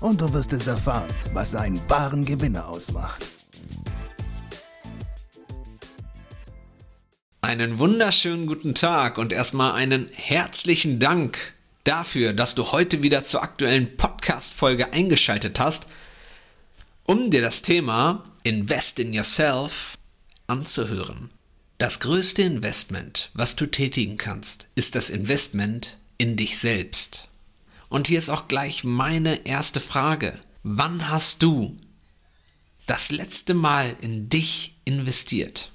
und du wirst es erfahren, was einen wahren Gewinner ausmacht. Einen wunderschönen guten Tag und erstmal einen herzlichen Dank dafür, dass du heute wieder zur aktuellen Podcast-Folge eingeschaltet hast, um dir das Thema Invest in Yourself anzuhören. Das größte Investment, was du tätigen kannst, ist das Investment in dich selbst. Und hier ist auch gleich meine erste Frage. Wann hast du das letzte Mal in dich investiert?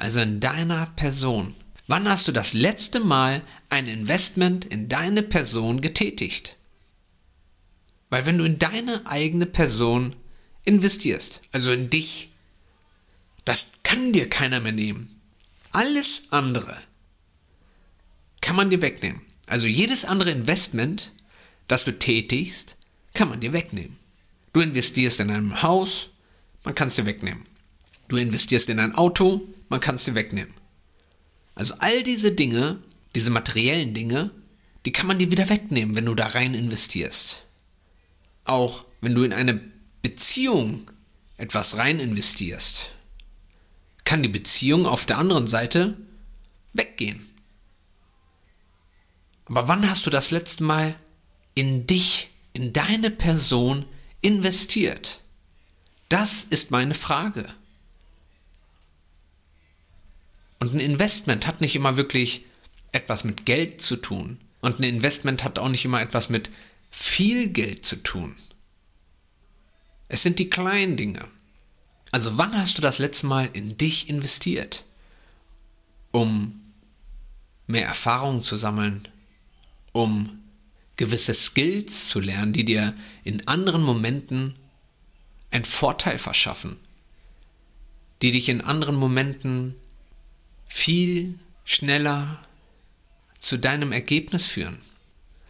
also in deiner Person. Wann hast du das letzte Mal ein Investment in deine Person getätigt? Weil wenn du in deine eigene Person investierst, also in dich, das kann dir keiner mehr nehmen. Alles andere kann man dir wegnehmen. Also jedes andere Investment, das du tätigst, kann man dir wegnehmen. Du investierst in einem Haus, man kann es dir wegnehmen. Du investierst in ein Auto, man kann es dir wegnehmen. Also all diese Dinge, diese materiellen Dinge, die kann man dir wieder wegnehmen, wenn du da rein investierst. Auch wenn du in eine Beziehung etwas rein investierst, kann die Beziehung auf der anderen Seite weggehen. Aber wann hast du das letzte Mal in dich, in deine Person investiert? Das ist meine Frage. Und ein Investment hat nicht immer wirklich etwas mit Geld zu tun. Und ein Investment hat auch nicht immer etwas mit viel Geld zu tun. Es sind die kleinen Dinge. Also wann hast du das letzte Mal in dich investiert? Um mehr Erfahrung zu sammeln, um gewisse Skills zu lernen, die dir in anderen Momenten einen Vorteil verschaffen, die dich in anderen Momenten viel schneller zu deinem Ergebnis führen.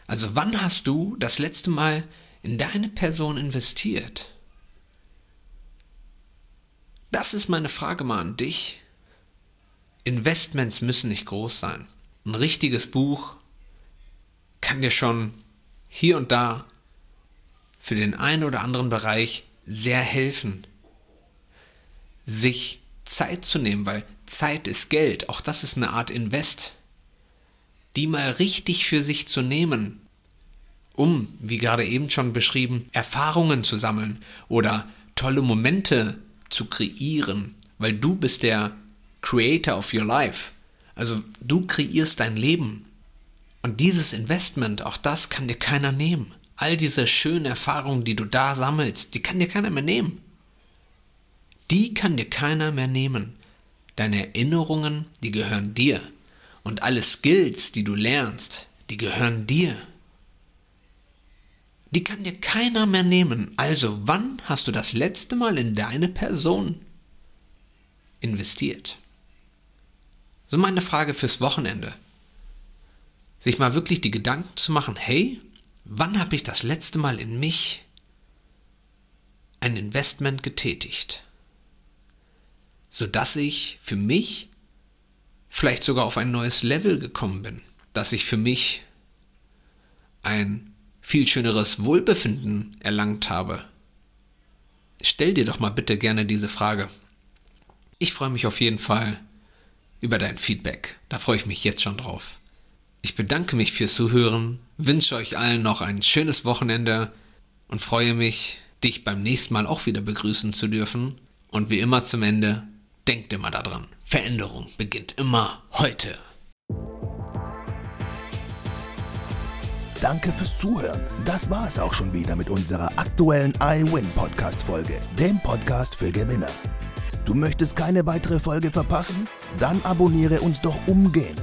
Also wann hast du das letzte Mal in deine Person investiert? Das ist meine Frage mal an dich. Investments müssen nicht groß sein. Ein richtiges Buch kann dir schon hier und da für den einen oder anderen Bereich sehr helfen, sich Zeit zu nehmen, weil Zeit ist Geld, auch das ist eine Art Invest. Die mal richtig für sich zu nehmen, um, wie gerade eben schon beschrieben, Erfahrungen zu sammeln oder tolle Momente zu kreieren, weil du bist der Creator of your life. Also du kreierst dein Leben. Und dieses Investment, auch das kann dir keiner nehmen. All diese schönen Erfahrungen, die du da sammelst, die kann dir keiner mehr nehmen. Die kann dir keiner mehr nehmen. Deine Erinnerungen, die gehören dir. Und alle Skills, die du lernst, die gehören dir. Die kann dir keiner mehr nehmen. Also wann hast du das letzte Mal in deine Person investiert? So meine Frage fürs Wochenende. Sich mal wirklich die Gedanken zu machen, hey, wann habe ich das letzte Mal in mich ein Investment getätigt? sodass ich für mich vielleicht sogar auf ein neues Level gekommen bin, dass ich für mich ein viel schöneres Wohlbefinden erlangt habe. Stell dir doch mal bitte gerne diese Frage. Ich freue mich auf jeden Fall über dein Feedback. Da freue ich mich jetzt schon drauf. Ich bedanke mich fürs Zuhören, wünsche euch allen noch ein schönes Wochenende und freue mich, dich beim nächsten Mal auch wieder begrüßen zu dürfen. Und wie immer zum Ende, Denkt immer daran, Veränderung beginnt immer heute. Danke fürs Zuhören. Das war es auch schon wieder mit unserer aktuellen iWin Podcast Folge, dem Podcast für Gewinner. Du möchtest keine weitere Folge verpassen? Dann abonniere uns doch umgehend.